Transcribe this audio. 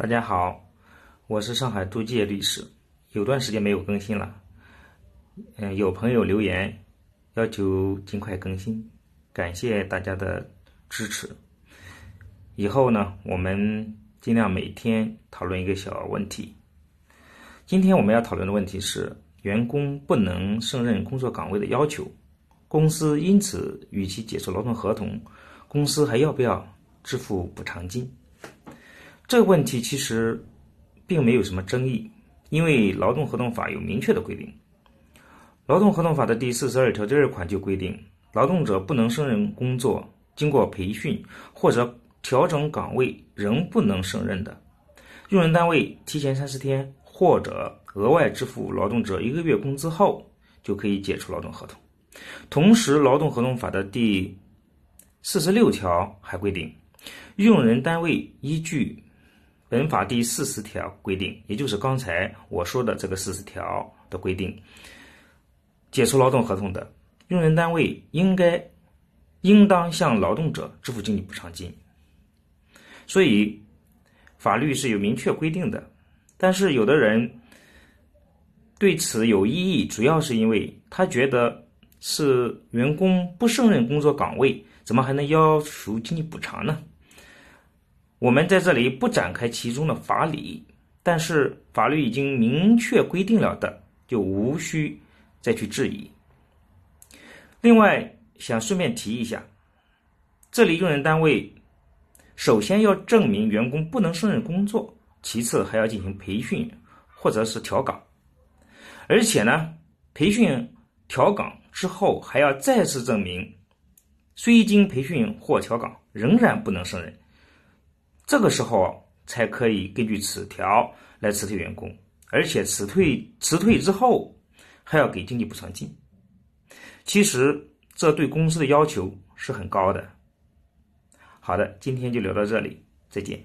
大家好，我是上海杜介律师，有段时间没有更新了，嗯，有朋友留言要求尽快更新，感谢大家的支持。以后呢，我们尽量每天讨论一个小问题。今天我们要讨论的问题是员工不能胜任工作岗位的要求，公司因此与其解除劳动合同，公司还要不要支付补偿金？这个问题其实并没有什么争议，因为劳动合同法有明确的规定。劳动合同法的第四十二条第二款就规定，劳动者不能胜任工作，经过培训或者调整岗位仍不能胜任的，用人单位提前三十天或者额外支付劳动者一个月工资后，就可以解除劳动合同。同时，劳动合同法的第四十六条还规定，用人单位依据本法第四十条规定，也就是刚才我说的这个四十条的规定，解除劳动合同的用人单位应该应当向劳动者支付经济补偿金。所以，法律是有明确规定的。但是，有的人对此有异议，主要是因为他觉得是员工不胜任工作岗位，怎么还能要求经济补偿呢？我们在这里不展开其中的法理，但是法律已经明确规定了的，就无需再去质疑。另外，想顺便提一下，这里用人单位首先要证明员工不能胜任工作，其次还要进行培训或者是调岗，而且呢，培训调岗之后还要再次证明，虽经培训或调岗仍然不能胜任。这个时候才可以根据此条来辞退员工，而且辞退辞退之后还要给经济补偿金。其实这对公司的要求是很高的。好的，今天就聊到这里，再见。